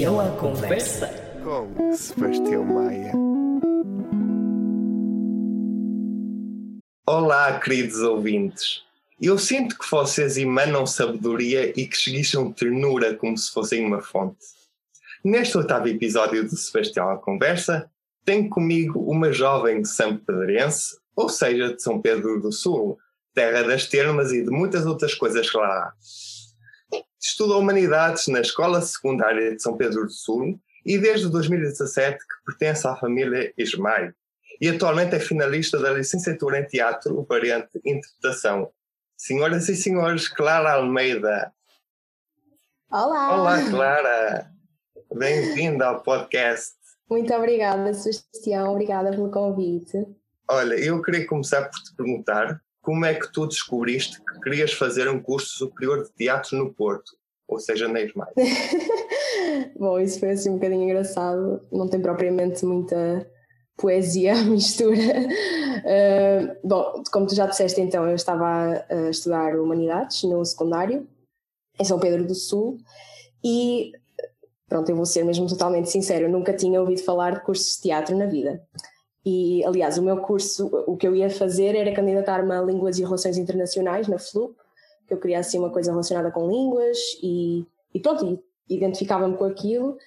Sebastião à conversa. Com Sebastião Maia. Olá, queridos ouvintes. Eu sinto que vocês emanam sabedoria e que esguicham ternura como se fossem uma fonte. Neste oitavo episódio do Sebastião à Conversa, tenho comigo uma jovem sampedrense, ou seja, de São Pedro do Sul, terra das termas e de muitas outras coisas que lá há. Estuda Humanidades na Escola Secundária de São Pedro do Sul e desde 2017 que pertence à família Ismael e atualmente é finalista da licenciatura em Teatro, variante Interpretação. Senhoras e senhores, Clara Almeida. Olá! Olá, Clara! Bem-vinda ao podcast. Muito obrigada, Sebastião. Obrigada pelo convite. Olha, eu queria começar por te perguntar como é que tu descobriste que querias fazer um curso superior de teatro no Porto, ou seja, na ESMAI? Bom, isso foi assim um bocadinho engraçado, não tem propriamente muita poesia à mistura. Uh, bom, como tu já disseste então, eu estava a estudar Humanidades no secundário, em São Pedro do Sul, e pronto, eu vou ser mesmo totalmente sincero, nunca tinha ouvido falar de cursos de teatro na vida. E, aliás, o meu curso, o que eu ia fazer era candidatar-me a Línguas e Relações Internacionais na FLUP, que eu queria assim uma coisa relacionada com línguas e, e pronto, identificava-me com aquilo.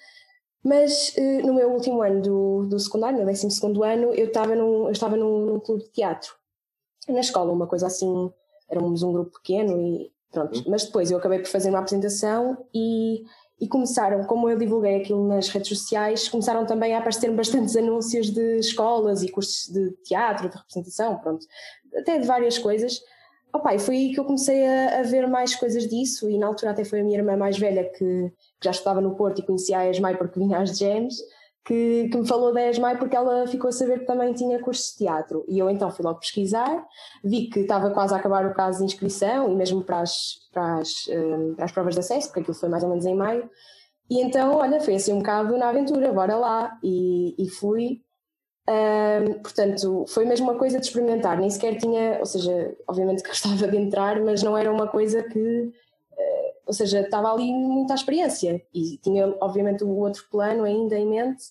Mas eh, no meu último ano do, do secundário, no 12 ano, eu estava num, eu estava num, num, clube de teatro, na escola, uma coisa assim, éramos um grupo pequeno e pronto. Uhum. Mas depois eu acabei por fazer uma apresentação e e começaram, como eu divulguei aquilo nas redes sociais, começaram também a aparecer bastantes anúncios de escolas e cursos de teatro, de representação, pronto, até de várias coisas. Opa, e foi aí que eu comecei a, a, ver mais coisas disso e na altura até foi a minha irmã mais velha que, que já estudava no Porto e conhecia a ESMAI porque vinha às gems que, que, me falou da ESMAI porque ela ficou a saber que também tinha curso de teatro. E eu então fui logo pesquisar, vi que estava quase a acabar o prazo de inscrição e mesmo para as, para as, para as provas de acesso, porque aquilo foi mais ou menos em maio. E então, olha, foi assim um bocado na aventura, bora lá. E, e fui. Um, portanto, foi mesmo uma coisa de experimentar, nem sequer tinha, ou seja, obviamente que gostava de entrar, mas não era uma coisa que ou seja, estava ali muita experiência e tinha obviamente o outro plano ainda em mente.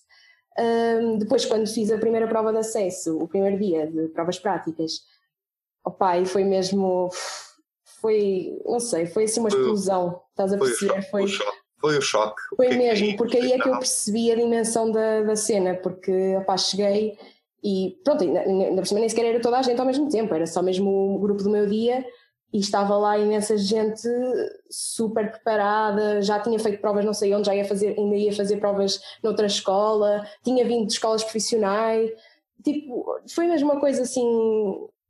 Um, depois, quando fiz a primeira prova de acesso, o primeiro dia de provas práticas, opa, e foi mesmo, foi, não sei, foi assim uma explosão, estás a perceber? Foi, foi o choque. Foi é mesmo, porque aí é que eu percebi a dimensão da, da cena, porque opa, cheguei e pronto, por cima nem sequer era toda a gente ao mesmo tempo, era só mesmo o grupo do meu dia e estava lá imensa gente super preparada, já tinha feito provas não sei onde, já ia fazer, ainda ia fazer provas noutra escola, tinha vindo de escolas profissionais, tipo, foi mesmo uma coisa assim,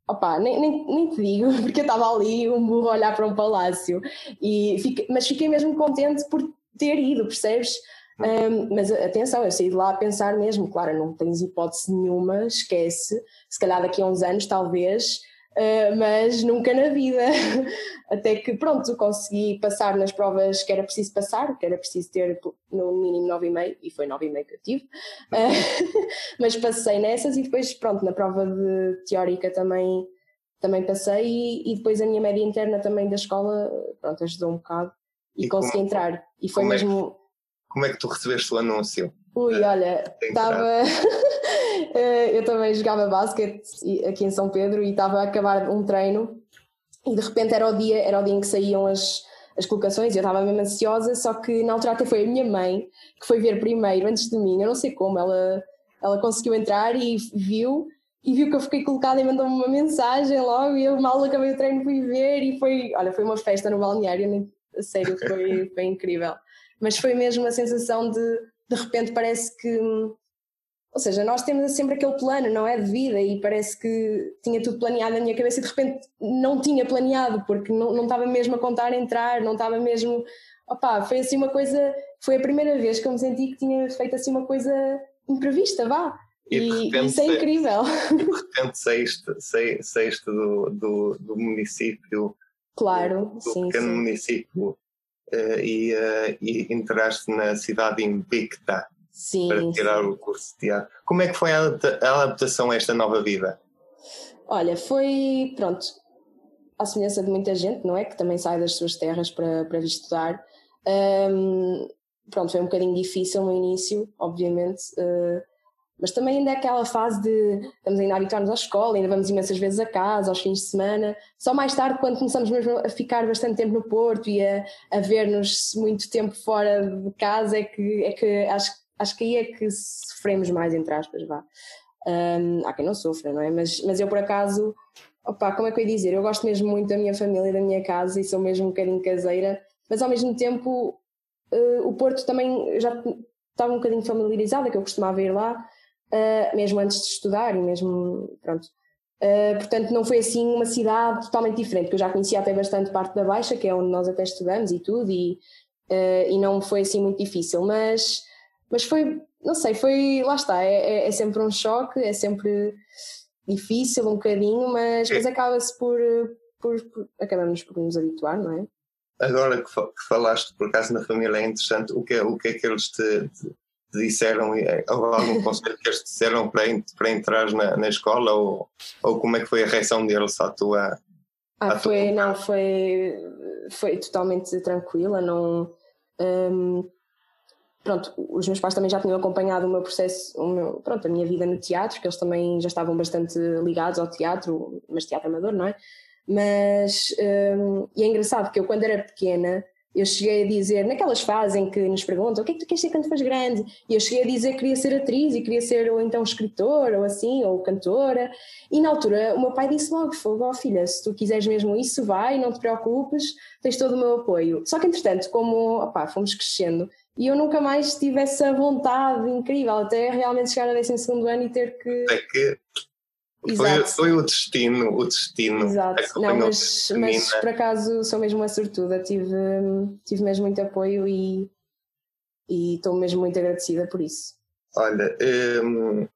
opá, nem, nem, nem te digo, porque eu estava ali, um burro a olhar para um palácio, e fiquei, mas fiquei mesmo contente por ter ido, percebes? Um, mas atenção, eu saí de lá a pensar mesmo, claro, não tens hipótese nenhuma, esquece, se calhar daqui a uns anos talvez Uh, mas nunca na vida. Até que, pronto, consegui passar nas provas que era preciso passar, que era preciso ter no mínimo 9,5 e foi 9,5 que eu tive. Uh, mas passei nessas e depois, pronto, na prova de teórica também, também passei e, e depois a minha média interna também da escola, pronto, ajudou um bocado e, e consegui como, entrar. E foi mesmo. É que, como é que tu recebeste o anúncio? Ui, olha, estava. Eh, eu também jogava basquete aqui em São Pedro e estava a acabar um treino e de repente era o dia, era o dia em que saíam as, as colocações e eu estava mesmo ansiosa, só que na altura até foi a minha mãe que foi ver primeiro antes de mim, eu não sei como, ela, ela conseguiu entrar e viu e viu que eu fiquei colocada e mandou-me uma mensagem logo e eu mal acabei o treino fui ver e foi, olha, foi uma festa no balneário, a sério, foi, foi incrível. Mas foi mesmo a sensação de de repente parece que ou seja, nós temos sempre aquele plano, não é? De vida e parece que tinha tudo planeado na minha cabeça e de repente não tinha planeado, porque não, não estava mesmo a contar entrar, não estava mesmo. Opá, foi assim uma coisa. Foi a primeira vez que eu me senti que tinha feito assim uma coisa imprevista, vá. E, e isso é incrível. E de repente saíste, saíste do, do, do município. Claro, do, sim. pequeno sim. município uh, e, uh, e entraste na cidade invicta Sim, para tirar sim. o curso de teatro. Como é que foi a adaptação a esta nova vida? Olha, foi, pronto, à semelhança de muita gente, não é? Que também sai das suas terras para, para vir estudar. Um, pronto, foi um bocadinho difícil no início, obviamente, uh, mas também ainda é aquela fase de estamos ainda a habituar-nos à escola, ainda vamos imensas vezes a casa, aos fins de semana. Só mais tarde, quando começamos mesmo a ficar bastante tempo no Porto e a, a ver-nos muito tempo fora de casa, é que, é que acho, acho que aí é que sofremos mais, entre aspas, vá. Um, há quem não sofra, não é? Mas, mas eu, por acaso, opa, como é que eu ia dizer? Eu gosto mesmo muito da minha família, da minha casa e sou mesmo um bocadinho caseira, mas ao mesmo tempo uh, o Porto também já estava um bocadinho familiarizada, que eu costumava ir lá, uh, mesmo antes de estudar e mesmo, pronto. Uh, portanto, não foi assim uma cidade totalmente diferente, que eu já conhecia até bastante parte da Baixa, que é onde nós até estudamos e tudo, e, e não foi assim muito difícil, mas, mas foi, não sei, foi, lá está, é, é, é sempre um choque, é sempre difícil um bocadinho, mas, mas acaba-se por, por, por, acabamos por nos habituar, não é? Agora que, falaste por acaso na família é interessante, o que o que, é que eles te, te, te disseram, eh, ou algum conselho que eles te disseram para, para entrar na, na escola ou, ou como é que foi a reação deles à tua... Ah, à foi, tua... não, foi, foi totalmente tranquila, não... Hum, pronto, os meus pais também já tinham acompanhado o meu processo, o meu, pronto, a minha vida no teatro, que eles também já estavam bastante ligados ao teatro, mas teatro amador, não é? Mas, um, e é engraçado que eu quando era pequena, eu cheguei a dizer, naquelas fases em que nos perguntam o que é que tu queres ser quando fores grande, e eu cheguei a dizer que queria ser atriz e queria ser ou então escritora ou assim, ou cantora, e na altura o meu pai disse logo, fogo, oh, filha, se tu quiseres mesmo isso, vai, não te preocupes, tens todo o meu apoio. Só que entretanto, como opá, fomos crescendo, e eu nunca mais tive essa vontade incrível, até realmente chegar a 12 ano e ter que... É que foi, foi, o destino, o destino. Exato, não, mas, mas por acaso sou mesmo uma sortuda, tive, tive mesmo muito apoio e, e estou mesmo muito agradecida por isso. Olha, um,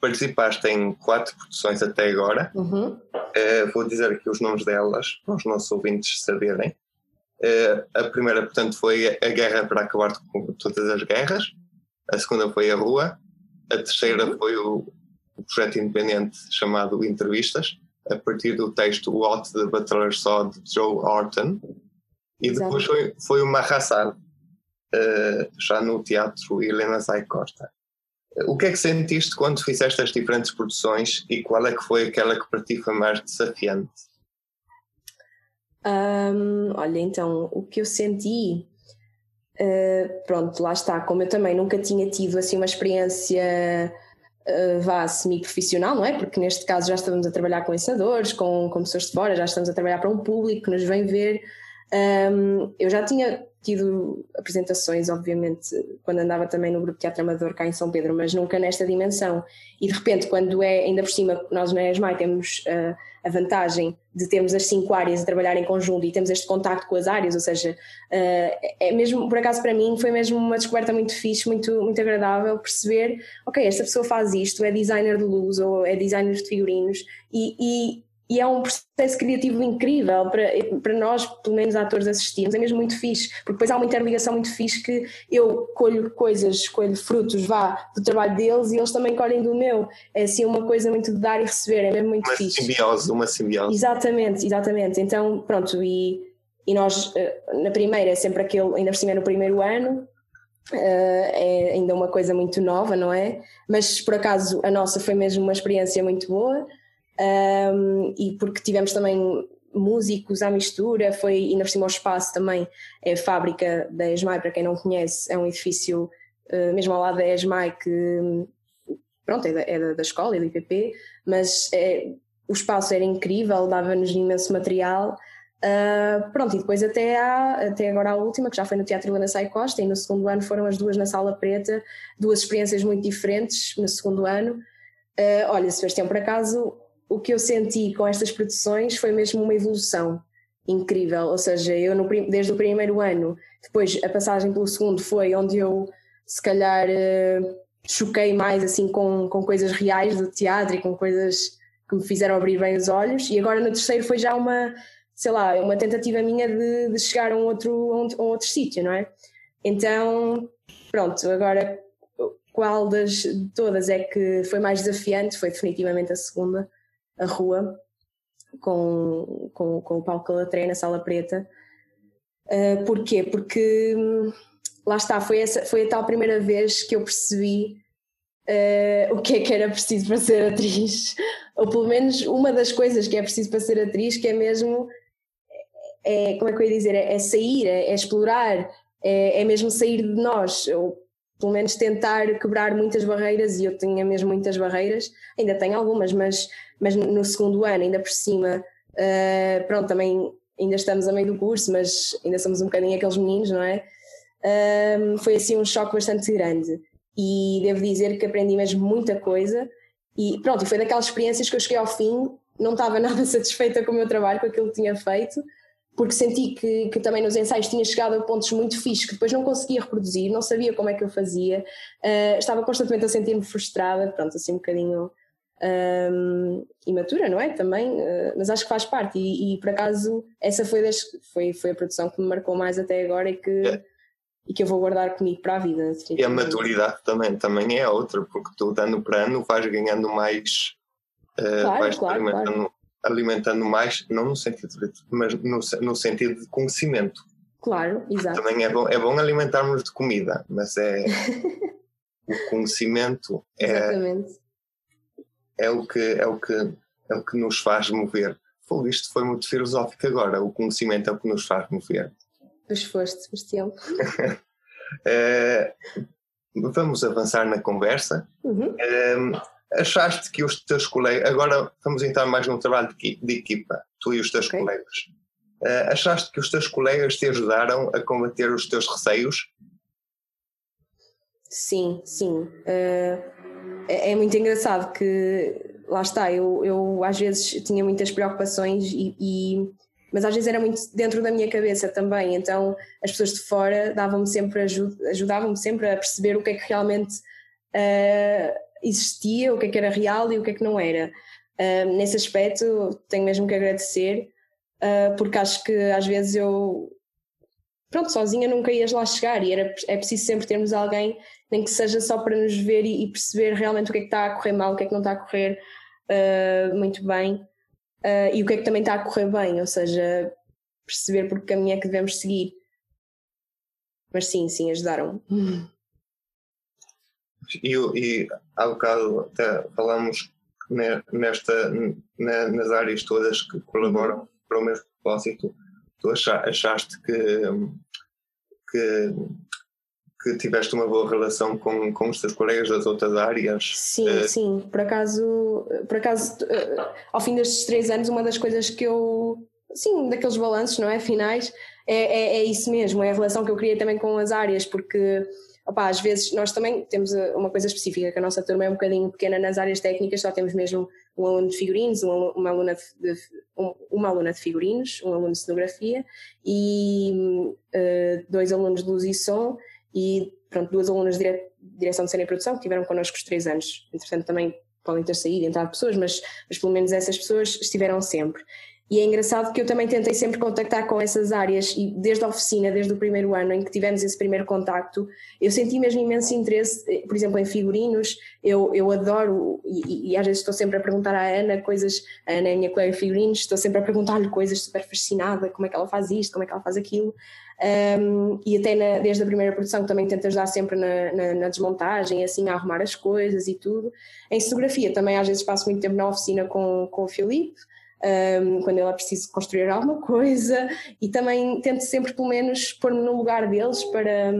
participaste em quatro produções até agora. Uhum. Uh, vou dizer aqui os nomes delas, para os nossos ouvintes saberem. Uh, a primeira, portanto, foi A Guerra para Acabar com Todas as Guerras. A segunda foi A Rua. A terceira uhum. foi o um projeto independente chamado Entrevistas, a partir do texto What the Butler Saw de Joe Orton. E depois foi, foi uma Mahassar, uh, já no teatro Helena Zay Costa. O que é que sentiste quando fizeste as diferentes produções e qual é que foi aquela que para ti foi mais desafiante? Um, olha, então, o que eu senti, uh, pronto, lá está, como eu também nunca tinha tido assim uma experiência uh, vá semi-profissional, não é? Porque neste caso já estamos a trabalhar com ensinadores, com, com pessoas de fora, já estamos a trabalhar para um público que nos vem ver. Um, eu já tinha tido apresentações, obviamente, quando andava também no grupo Teatro Amador cá em São Pedro, mas nunca nesta dimensão. E de repente, quando é, ainda por cima, nós na ESMAI temos uh, a vantagem de termos as cinco áreas a trabalhar em conjunto e temos este contacto com as áreas, ou seja, uh, é mesmo, por acaso para mim, foi mesmo uma descoberta muito fixe, muito, muito agradável perceber, ok, esta pessoa faz isto, é designer de luz ou é designer de figurinos e, e e é um processo criativo incrível para, para nós, pelo menos atores assistirmos, é mesmo muito fixe, porque depois há uma interligação muito fixe que eu colho coisas, colho frutos, vá, do trabalho deles e eles também colhem do meu, é assim uma coisa muito de dar e receber, é mesmo muito uma fixe. Uma simbiose, uma simbiose. Exatamente, exatamente, então pronto, e, e nós eh, na primeira é sempre aquele, ainda por cima é no primeiro ano, Uh, é ainda uma coisa muito nova, não é? Mas por acaso a nossa foi mesmo uma experiência muito boa um, e porque tivemos também músicos à mistura, foi ainda por cima espaço também, é a fábrica da ESMAI, para quem não conhece, é um edifício uh, mesmo ao lado da ESMAI que pronto, é da, é da, escola, é do IPP, mas é, o espaço era incrível, dava-nos imenso material. Uh, pronto, e depois até, há, até agora a última, que já foi no Teatro Helena Sai Costa, e no segundo ano foram as duas na Sala Preta, duas experiências muito diferentes no segundo ano. Uh, olha, Sebastião, por acaso o que eu senti com estas produções foi mesmo uma evolução incrível, ou seja, eu no, desde o primeiro ano, depois a passagem pelo segundo foi onde eu se calhar uh, choquei mais assim com, com coisas reais do teatro e com coisas que me fizeram abrir bem os olhos e agora no terceiro foi já uma, sei lá, uma tentativa minha de, de chegar a um outro, a um, um outro sítio, não é? Então, pronto, agora qual das todas é que foi mais desafiante? Foi definitivamente a segunda a rua com, com, com o Paulo Calatré na Sala Preta. Uh, porquê? Porque hum, lá está, foi, essa, foi a tal primeira vez que eu percebi uh, o que é que era preciso para ser atriz, ou pelo menos uma das coisas que é preciso para ser atriz, que é mesmo, é, como é que eu ia dizer, é, é sair, é, é explorar, é, é, mesmo sair de nós, pelo menos tentar quebrar muitas barreiras, e eu tinha mesmo muitas barreiras, ainda tenho algumas, mas, mas no segundo ano, ainda por cima, uh, pronto, também ainda estamos a meio do curso, mas ainda somos um bocadinho aqueles meninos, não é? Um, foi assim um choque bastante grande. E devo dizer que aprendi mesmo muita coisa. E pronto, foi daquelas experiências que eu cheguei ao fim, não estava nada satisfeita com o meu trabalho, com aquilo que tinha feito, porque senti que, que também nos ensaios tinha chegado a pontos muito fixos que depois não conseguia reproduzir, não sabia como é que eu fazia, uh, estava constantemente a sentir-me frustrada, pronto, assim um bocadinho um, imatura, não é? Também, uh, mas acho que faz parte e, e, por acaso essa foi, das, foi, foi a produção que me marcou mais até agora e que... É e que eu vou guardar comigo para a vida. E a maturidade também, também é outra, porque tu, ano para ano, vais ganhando mais, uh, claro, vais claro, alimentando, claro. Alimentando mais, não no sentido de, mas no, no sentido de conhecimento. Claro, exato. Também é bom, é bom alimentarmos de comida, mas é o conhecimento é, é o que é o que é o que nos faz mover. Isto foi muito filosófico agora. O conhecimento é o que nos faz mover. Pois foste, Sebastião. é, vamos avançar na conversa. Uhum. É, achaste que os teus colegas. Agora vamos entrar mais num trabalho de, de equipa, tu e os teus okay. colegas. É, achaste que os teus colegas te ajudaram a combater os teus receios? Sim, sim. Uh, é, é, muito engraçado que, lá está, eu, eu às vezes tinha muitas preocupações e, e mas às vezes era muito dentro da minha cabeça também, então as pessoas de fora davam-me sempre ajudavam-me sempre a perceber o que é que realmente uh, existia, o que é que era real e o que é que não era. Uh, nesse aspecto tenho mesmo que agradecer, uh, porque acho que às vezes eu pronto, sozinha nunca ias lá chegar e era, é preciso sempre termos alguém, nem que seja só para nos ver e, e perceber realmente o que é que está a correr mal, o que é que não está a correr muito bem uh, e o que é que também está a correr bem, ou seja, perceber por que caminho é que devemos seguir. Mas sim, sim, ajudaram. E, e há bocado até falamos nesta, nas áreas todas que colaboram para o mesmo propósito. Tu achaste que, que que tiveste uma boa relação com, com os teus colegas das outras áreas. Sim, uh, sim. Por acaso, por acaso uh, ao fim destes três anos, uma das coisas que eu, sim, daqueles balanços, não é? Finais, é, é, é, isso mesmo, é a relação que eu criei também com as áreas, porque opa, às vezes nós também temos eh, uma coisa específica, que a nossa turma é um bocadinho pequena nas áreas técnicas, só temos mesmo um aluno de figurinos, uma aluna de, um, uma aluna de figurinos, um aluno de cenografia e uh, dois alunos de luz e som e pronto, duas alunas de dire direção de cena e produção que tiveram connosco os três anos. Entretanto, também podem ter saído, entrado pessoas, mas, mas pelo menos essas pessoas estiveram sempre. E é engraçado que eu também tentei sempre contactar com essas áreas e desde a oficina, desde o primeiro ano em que tivemos esse primeiro contacto, eu senti mesmo imenso interesse, eh, por exemplo, em figurinos, eu, eu adoro e, e às vezes estou sempre a perguntar à Ana coisas, a Ana é minha colega de figurinos, estou sempre a perguntar-lhe coisas super fascinada, como é que ela faz isto, como é que ela faz aquilo, um, e até na, desde a primeira produção também tento ajudar sempre na, na, na, desmontagem, assim, a arrumar as coisas e tudo. Em fotografia também às vezes passo muito tempo na oficina com, com o Filipe, um, quando ela precisa construir alguma coisa, e também tento sempre pelo menos pôr-me no lugar deles para,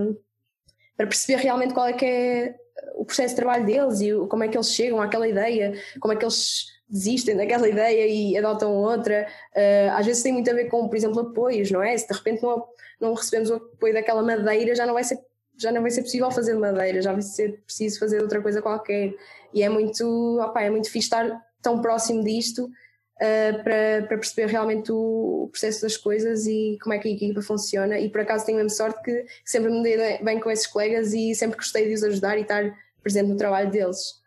para perceber realmente qual é que é o processo de trabalho deles e como é que eles chegam àquela ideia, como é que eles desistem daquela ideia e adotam outra. Uh, às vezes tem muito a ver com, por exemplo, apoios, não é? Se de repente não, não recebemos o apoio daquela madeira, já não vai ser já não vai ser possível fazer madeira, já vai ser preciso fazer outra coisa qualquer. E é muito, opa, é muito fixe estar tão próximo disto uh, para, para perceber realmente o, o, processo das coisas e como é que a equipa funciona. E por acaso tenho a mesma sorte que sempre me dei bem com esses colegas e sempre gostei de os ajudar e estar presente no trabalho deles.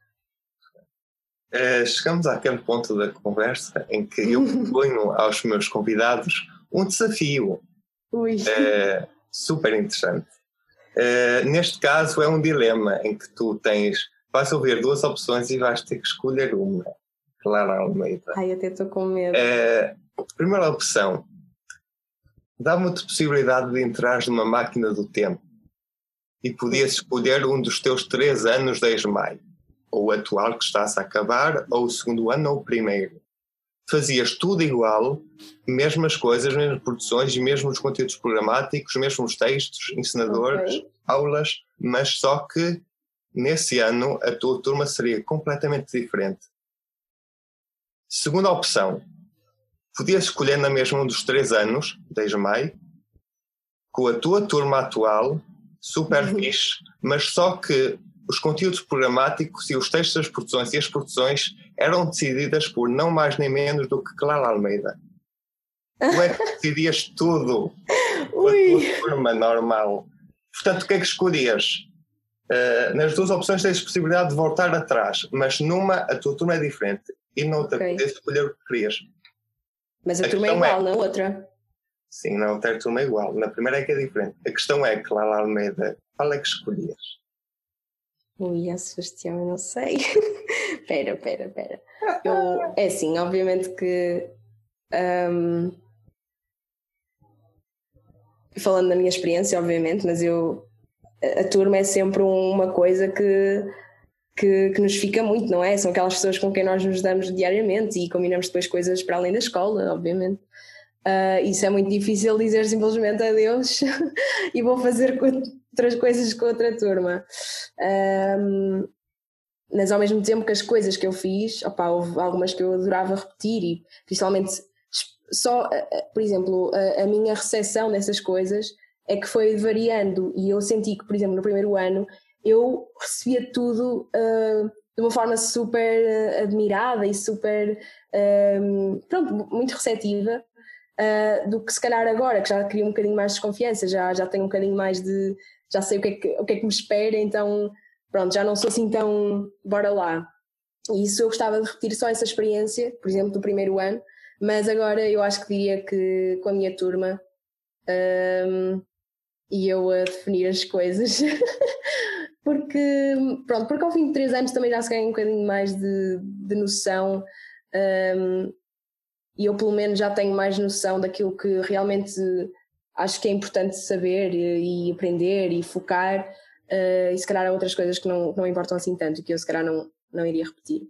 Uh, chegamos àquele ponto da conversa em que eu proponho aos meus convidados um desafio é, super interessante. É, neste caso é um dilema em que tu tens, vais ouvir duas opções e vais ter que escolher uma. Clara Almeida. Ai, até estou com medo. É, primeira opção, a possibilidade de entrar numa máquina do tempo e podias escolher um dos teus três anos de ESMAI, ou o atual que estás a acabar, ou o segundo ano ou o primeiro. Fazias tudo igual, mesmas coisas, mesmas produções, mesmos conteúdos programáticos, mesmos textos, ensinadores, okay. aulas, mas só que nesse ano a tua turma seria completamente diferente. Segunda opção, podias escolher na mesma um dos três anos, desde maio, com a tua turma atual, super uhum. fixe, mas só que os conteúdos programáticos e os textos das produções e as produções eram decididas por não mais nem menos do que Clara Almeida. Tu é que decidias tudo com a tua turma normal. Portanto, o que é que escolhias? Uh, nas duas opções tens possibilidade de voltar atrás, mas numa a tua turma é diferente e noutra okay. podes escolher o que querias. Mas a, a turma é igual, é, na outra? Sim, na outra turma é igual. Na primeira é que é diferente. A questão é, Clara Almeida, qual é que escolhias? Ui, a Sebastião, eu não sei. pera, pera, pera. Eu, é assim, obviamente que. Um, falando da minha experiência, obviamente, mas eu. A turma é sempre uma coisa que que, que, nos fica muito, não é? São aquelas pessoas com quem nós nos damos diariamente e combinamos depois coisas para além da escola, obviamente. Uh, isso é muito difícil dizer simplesmente adeus e vou fazer outras coisas com outra turma. Um, mas ao mesmo tempo que as coisas que eu fiz, opa, houve algumas que eu adorava repetir e principalmente só, por exemplo, a, a minha recepção dessas coisas é que foi variando e eu senti que, por exemplo, no primeiro ano eu recebia tudo uh, de uma forma super uh, admirada e super, uh, pronto, muito receptiva, do que se calhar agora, que já queria um bocadinho mais de desconfiança, já, já tenho um bocadinho mais de, já sei o que, é que, o que é que me espera, então pronto, já não sou assim tão, bora lá. E isso eu gostava de repetir só essa experiência, por exemplo, do primeiro ano, mas agora eu acho que diria que com a minha turma um, e eu a definir as coisas porque, pronto, porque ao fim de três anos também já se ganha um bocadinho mais de, de noção um, e eu pelo menos já tenho mais noção daquilo que realmente acho que é importante saber e, e aprender e focar uh, e se calhar há outras coisas que não, não importam assim tanto e que eu se calhar não, não iria repetir.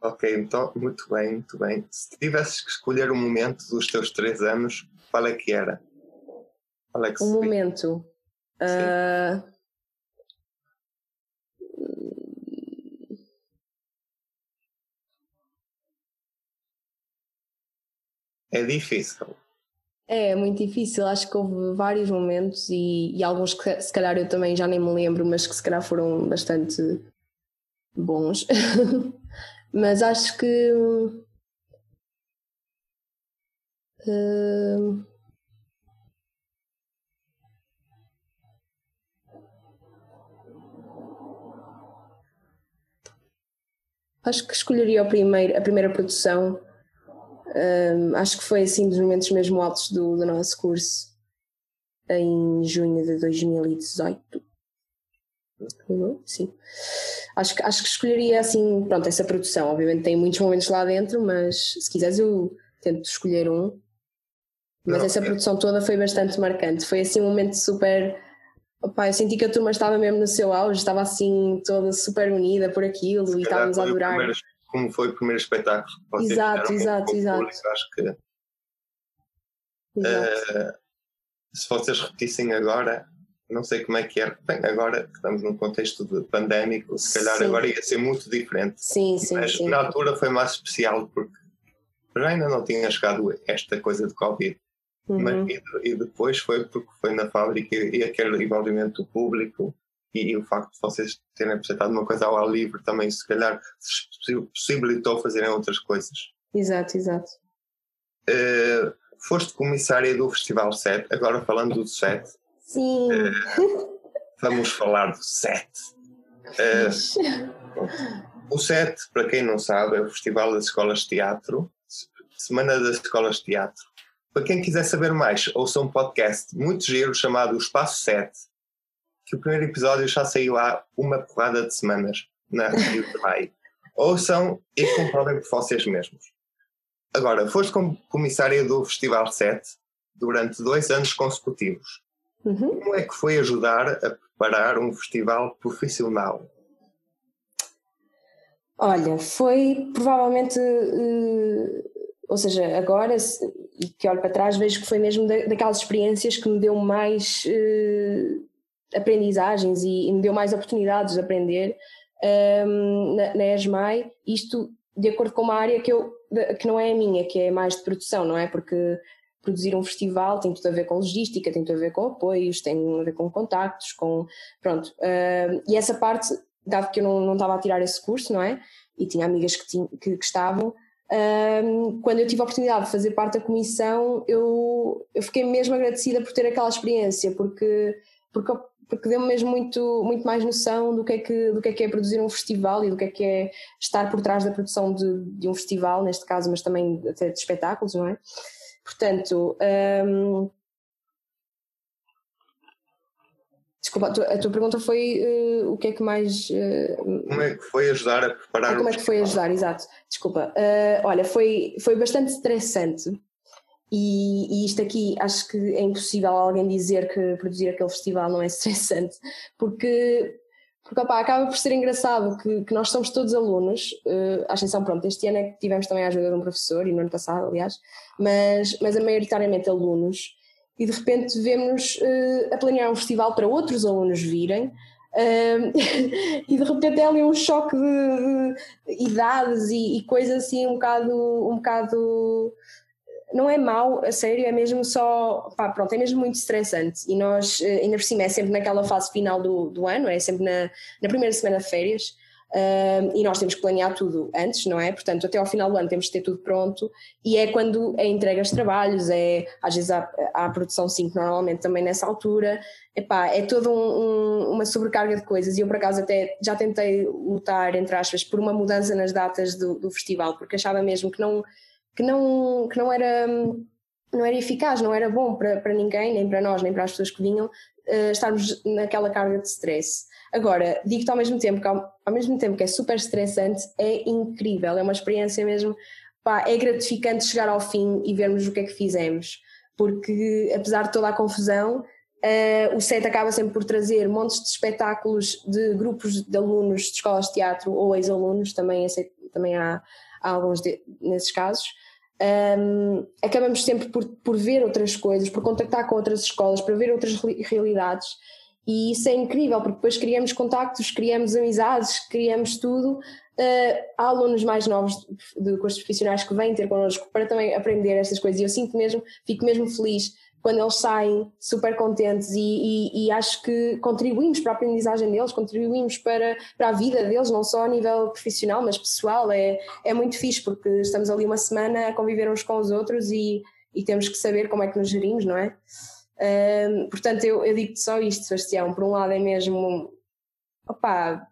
Ok, então, muito bem, muito bem. Se tivesses que escolher um momento dos teus três anos, qual é que era? Qual é que um momento. Uh, é difícil. É, muito difícil. Acho que houve vários momentos e, e, alguns que se calhar eu também já nem me lembro, mas que se calhar foram bastante bons. mas acho que. Uh, acho que escolheria primeiro, a primeira produção um, acho que foi assim dos momentos mesmo altos do, do nosso curso em junho de 2018. Sim. Acho que, acho que escolheria assim, pronto, essa produção. Obviamente tem muitos momentos lá dentro, mas se quiseres eu tento escolher um. Mas Não, essa é... produção toda foi bastante marcante. Foi assim um momento super. Opa, eu senti que a turma estava mesmo no seu auge, estava assim toda super unida por aquilo e estávamos a adorar como foi o primeiro espetáculo. Vocês exato, exato, exato. Público, acho que uh, se vocês repetissem agora, não sei como é que era. Bem, agora estamos num contexto de pandémico, se calhar sim. agora ia ser muito diferente. Sim, sim. Mas sim. na altura foi mais especial porque já ainda não tinha chegado esta coisa de Covid. Uhum. Mas, e, e, depois foi porque foi na fábrica e aquele envolvimento do público e, o facto de vocês terem apresentado uma coisa ao ar livre também, se calhar, possibilitou fazerem outras coisas. Exato, exato. Uh, foste comissária do Festival 7, agora falando do 7. Sim. Uh, vamos falar do 7. Uh, o 7, para quem não sabe, é o Festival das Escolas de Teatro, Semana das Escolas de Teatro. Para quem quiser saber mais, ouça um podcast muito giro chamado O Espaço 7, que o primeiro episódio já saiu há uma porrada de semanas na Review Vai. Ouçam e comprovem por vocês mesmos. Agora, foste como comissária do Festival 7 durante dois anos consecutivos. Uhum. Como é que foi ajudar a preparar um festival profissional? Olha, foi provavelmente, uh, ou seja, agora e que olho para trás vejo que foi mesmo da, daquelas experiências que me deu mais uh, aprendizagens e, e, me deu mais oportunidades de aprender um, na, na ESMAI, isto de acordo com uma área que, eu, que não é a minha, que é mais de produção, não é? Porque produzir um festival tem tudo a ver com logística, tem tudo a ver com apoios, tem a ver com contactos, com pronto. Uh, e essa parte, dado que eu não, não estava a tirar esse curso, não é? E tinha amigas que, tinha, que, que estavam, uh, quando eu tive a oportunidade de fazer parte da comissão, eu, eu fiquei mesmo agradecida por ter aquela experiência, porque, porque porque deu-me mesmo muito, muito mais noção do que, é que, do que é que é produzir um festival e do que é que é estar por trás da produção de, de um festival, neste caso, mas também até de espetáculos, não é? Portanto, hum, desculpa, a tua, a tua, pergunta foi uh, o que é que mais. Uh, como é que foi ajudar a preparar ah, Como é que foi ajudar, exato. Desculpa. Uh, olha, foi, foi bastante estressante e, e, isto aqui acho que é impossível alguém dizer que produzir aquele festival não é estressante, porque, porque opa, acaba por ser engraçado que, que nós somos todos alunos, uh, à exceção, pronto, este ano é que tivemos também a ajuda de um professor, e no ano passado, aliás, mas, mas a maioritariamente alunos, e de repente vemos uh, a planear um festival para outros alunos virem. Uh, e de repente é ali um choque de, de idades e, e coisas assim um bocado, um bocado não é mau, a sério, é mesmo só, pá, pronto, é mesmo muito estressante e nós, eh, ainda por cima, é sempre naquela fase final do, do ano, é sempre na, na primeira semana de férias uh, e nós temos que planear tudo antes, não é? Portanto, até ao final do ano temos que ter tudo pronto e é quando é entrega os trabalhos, é, às vezes há, há a produção 5 normalmente também nessa altura, Epá, é toda um, um, uma sobrecarga de coisas e eu por acaso até já tentei lutar, entre aspas, por uma mudança nas datas do, do festival, porque achava mesmo que não que não, que não era não era eficaz, não era bom para, para ninguém, nem para nós, nem para as pessoas que vinham, uh, estarmos naquela carga de stress. Agora, digo-te ao mesmo tempo que ao, ao, mesmo tempo que é super estressante, é incrível, é uma experiência mesmo, pá, é gratificante chegar ao fim e vermos o que é que fizemos, porque apesar de toda a confusão, uh, o set acaba sempre por trazer montes de espetáculos de grupos de alunos de escolas de teatro ou ex-alunos, também, também há, há alguns de, nesses casos, um, acabamos sempre por, por ver outras coisas, por contactar com outras escolas, para ver outras realidades. E isso é incrível, porque depois criamos contactos, criamos amizades, criamos tudo. Uh, há alunos mais novos de, de cursos profissionais que vêm ter connosco para também aprender estas coisas e eu sinto mesmo, fico mesmo feliz quando eles saem super contentes e, e, e, acho que contribuímos para a aprendizagem deles, contribuímos para, para a vida deles, não só a nível profissional, mas pessoal. É, é muito fixe porque estamos ali uma semana a conviver uns com os outros e, e temos que saber como é que nos gerimos, não é? Um, portanto, eu, eu digo-te só isto, Sebastião. Por um lado, é mesmo opá,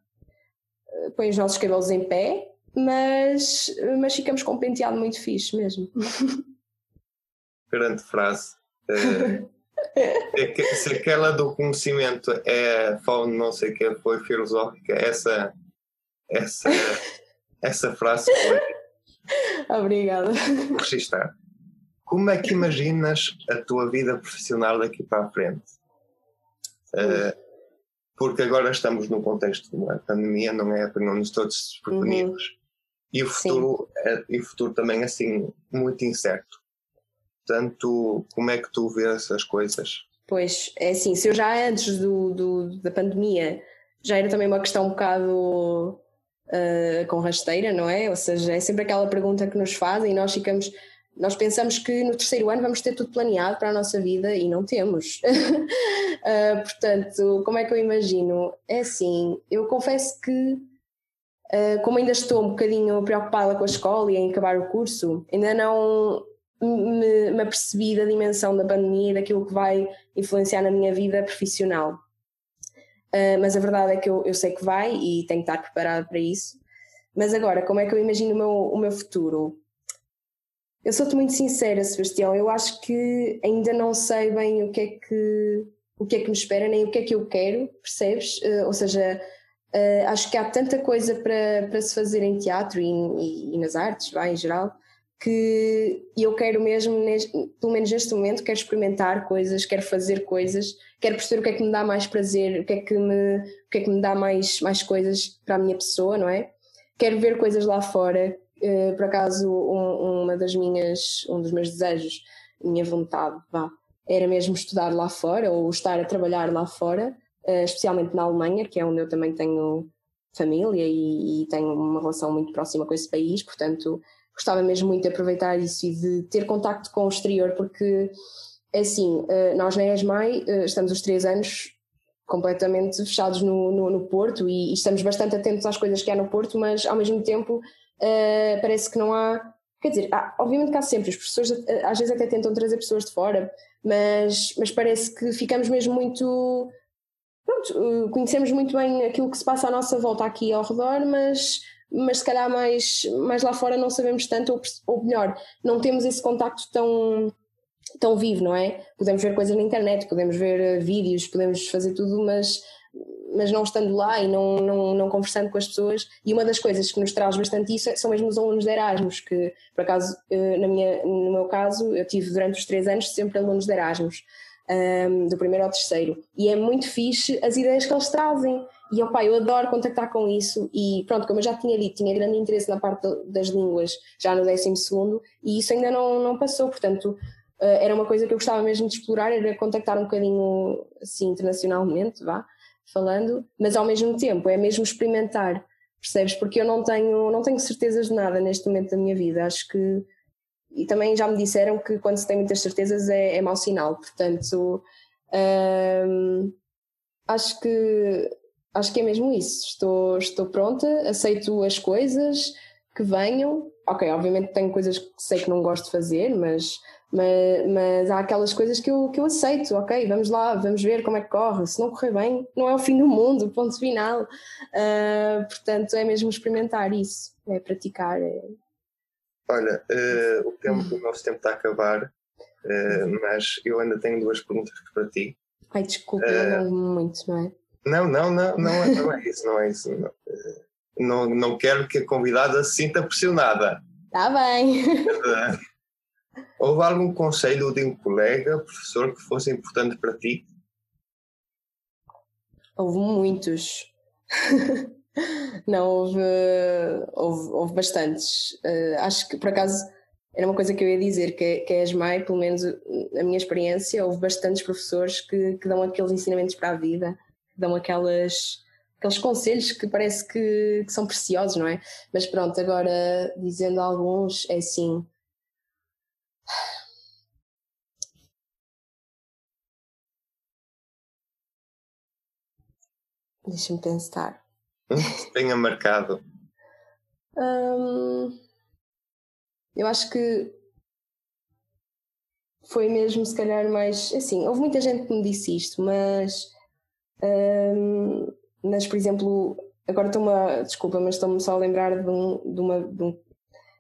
põe os nossos cabelos em pé, mas, mas ficamos com um penteado muito fixe mesmo. Grande frase. É, se aquela do conhecimento é não sei o que foi filosófica, essa, essa, essa frase foi. Obrigada. Registrar. Como é que imaginas a tua vida profissional daqui para a frente? Uh, porque agora estamos num contexto de uma pandemia, não é? Não todos desprevenidos. Uhum. E o futuro, é, e o futuro também assim muito incerto. Portanto, como é que tu vês as coisas? Pois, é assim, se eu já antes do, do da pandemia já era também uma questão um bocado uh, com rasteira, não é? Ou seja, é sempre aquela pergunta que nos fazem e nós ficamos, nós pensamos que no terceiro ano vamos ter tudo planeado para a nossa vida e não temos. uh, portanto, como é que eu imagino? É assim, eu confesso que uh, como ainda estou um bocadinho preocupada com a escola e em acabar o curso, ainda não me, me apercebi da dimensão da pandemia e daquilo que vai influenciar na minha vida profissional. Uh, mas a verdade é que eu, eu sei que vai e tenho que estar preparado para isso. Mas agora, como é que eu imagino o meu, o meu futuro? Eu sou-te muito sincera, Sebastião. Eu acho que ainda não sei bem o que é que, o que, é que me espera, nem o que é que eu quero, percebes? Uh, ou seja, uh, acho que há tanta coisa para, para se fazer em teatro e, e, e nas artes, vai, em geral, que eu quero mesmo, pelo menos neste momento, quero experimentar coisas, quero fazer coisas, quero perceber o que é que me dá mais prazer, o que é que me, o que é que me dá mais, mais coisas para a minha pessoa, não é? Quero ver coisas lá fora. Uh, por acaso, um, uma das minhas, um dos meus desejos, minha vontade, vá, era mesmo estudar lá fora ou estar a trabalhar lá fora, uh, especialmente na Alemanha, que é onde eu também tenho família e, e tenho uma relação muito próxima com esse país, portanto gostava mesmo muito de aproveitar isso e de ter contacto com o exterior, porque é assim, eh, nós na ESMAI eh, estamos os três anos completamente fechados no, no, no Porto e, e, estamos bastante atentos às coisas que há no Porto, mas ao mesmo tempo uh, parece que não há. Quer dizer, há, obviamente que há sempre, as pessoas às vezes até tentam trazer pessoas de fora, mas, mas parece que ficamos mesmo muito. Pronto, conhecemos muito bem aquilo que se passa à nossa volta aqui ao redor, mas mas se calhar mais, mais lá fora não sabemos tanto, ou, ou melhor, não temos esse contacto tão, tão vivo, não é? Podemos ver coisas na internet, podemos ver eh, vídeos, podemos fazer tudo, mas, mas não estando lá e não, não, não conversando com as pessoas. E uma das coisas que nos traz bastante isso são mesmo os alunos de Erasmus, que por acaso, eh, na minha, no meu caso, eu tive durante os três anos sempre alunos de Erasmus. Um, ehm, do primeiro ao terceiro, e é muito fixe as ideias que eles trazem. E opa, eu adoro contactar com isso e pronto, como eu já tinha dito, tinha grande interesse na parte das línguas já no 12 e isso ainda não, não passou, portanto eh, era uma coisa que eu gostava mesmo de explorar, era contactar um bocadinho assim internacionalmente, vá, falando, mas ao mesmo tempo é mesmo experimentar, percebes? Porque eu não tenho, não tenho certezas de nada neste momento da minha vida, acho que e também já me disseram que quando se tem muitas certezas é, é mau sinal, portanto hum, acho que acho que é mesmo isso. Estou, estou pronta, aceito as coisas que venham. Ok, obviamente tenho coisas que sei que não gosto de fazer, mas, mas, mas há aquelas coisas que eu, que eu aceito. Ok, vamos lá, vamos ver como é que corre. Se não correr bem, não é o fim do mundo, ponto final. Uh, portanto, é mesmo experimentar isso, é praticar. É... Olha, uh, o, tempo, o nosso tempo está a acabar, uh, mas eu ainda tenho duas perguntas para ti. Ai, desculpa, eu não muito, não é? Não, não, não, não é, não é isso, não é isso. Não, não, não quero que a convidada se sinta pressionada. Está bem. Houve algum conselho de um colega, professor, que fosse importante para ti? Houve muitos. não, houve, houve, houve bastantes. Uh, acho que, por acaso, era uma coisa que eu ia dizer, que, que a ESMAI, pelo menos na minha experiência, houve bastantes professores que, que dão aqueles ensinamentos para a vida dão aquelas, aqueles conselhos que parece que, que, são preciosos, não é? Mas pronto, agora dizendo alguns, é assim. Deixa-me pensar. Tenha marcado. Hum, eu acho que foi mesmo, se calhar, mais. Assim, houve muita gente que me disse isto, mas um, mas, por exemplo, agora estou-me a, desculpa, mas estou-me só a lembrar de, um, de, uma, de, um,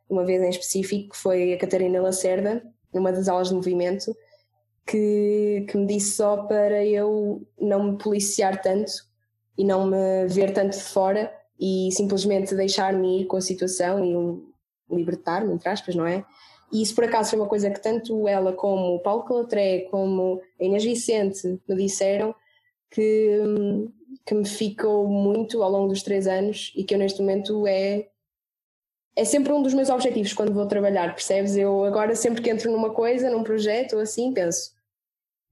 uma vez em específico, que foi a Catarina Lacerda, numa das aulas de movimento, que, que me disse só para eu não me policiar tanto e não me ver tanto de fora e simplesmente deixar-me ir com a situação e libertar-me, entre aspas, não é? E isso por acaso foi uma coisa que tanto ela como o Paulo Calatré, como a Inês Vicente me disseram que, que me ficou muito ao longo dos três anos e que eu neste momento é é sempre um dos meus objetivos quando vou trabalhar, percebes? Eu agora sempre que entro numa coisa, num projeto ou assim, penso,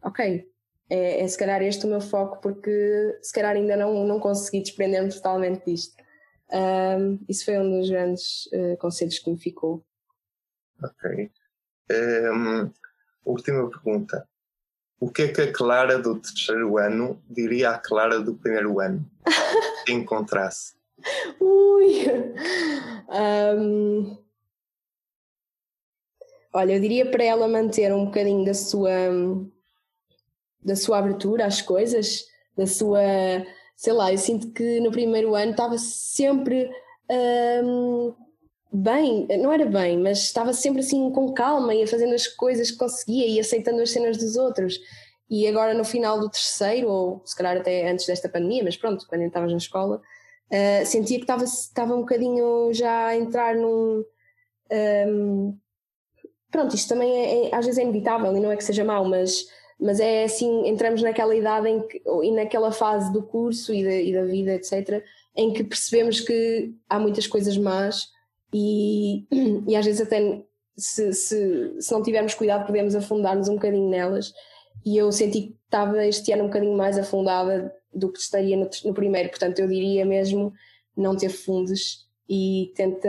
ok, é, é se calhar este o meu foco porque se calhar ainda não, não consegui desprender-me totalmente disto. Um, isso foi um dos grandes uh, conselhos que me ficou. Ok. Um, última pergunta. O que é que a Clara do terceiro ano diria à Clara do primeiro ano? Se encontrasse. Ui! Um... Olha, eu diria para ela manter um bocadinho da sua da sua abertura às coisas, da sua, sei lá, eu sinto que no primeiro ano estava sempre um, bem, não era bem, mas estava sempre assim com calma, ia fazendo as coisas que conseguia e aceitando as cenas dos outros. E agora no final do terceiro, ou se calhar até antes desta pandemia, mas pronto, quando estavas na escola, uh, sentia que estava, estava um bocadinho já a entrar num. Um, pronto, isto também é, é, às vezes é inevitável e não é que seja mau, mas, mas é assim, entramos naquela idade em que, e naquela fase do curso e da, e da vida, etc., em que percebemos que há muitas coisas más e, e às vezes até se, se, se não tivermos cuidado podemos afundar-nos um bocadinho nelas e eu senti que estava este ano um bocadinho mais afundada do que estaria no, no primeiro, portanto eu diria mesmo não ter fundos e tenta,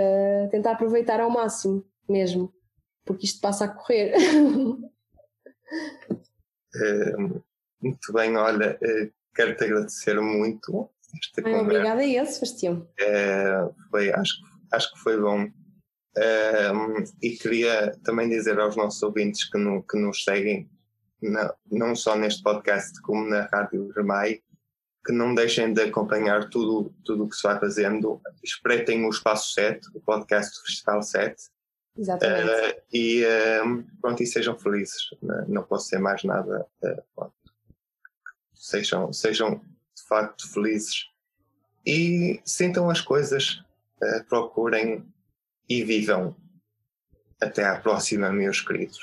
tenta aproveitar ao máximo mesmo, porque isto passa a correr. É, muito bem, olha, é, quero-te agradecer muito. Esta ah, obrigada a ele, Sebastião. É, foi, acho, acho que foi bom. e queria também dizer aos nossos ouvintes que, no, que nos seguem, não, não só neste podcast, como na Rádio Remai, que não deixem de acompanhar tudo tudo o que se vai fazendo. Espreitem o Espaço 7, o podcast do Festival 7. Exatamente. Uh, e uh, pronto, e sejam felizes. Não, não posso ser mais nada. Uh, sejam, sejam de facto felizes. E sintam as coisas, procurem e vivam. Até à próxima, meus queridos.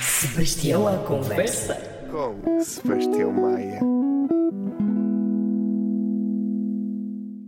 Sebastião à conversa. Com Sebastião Maia.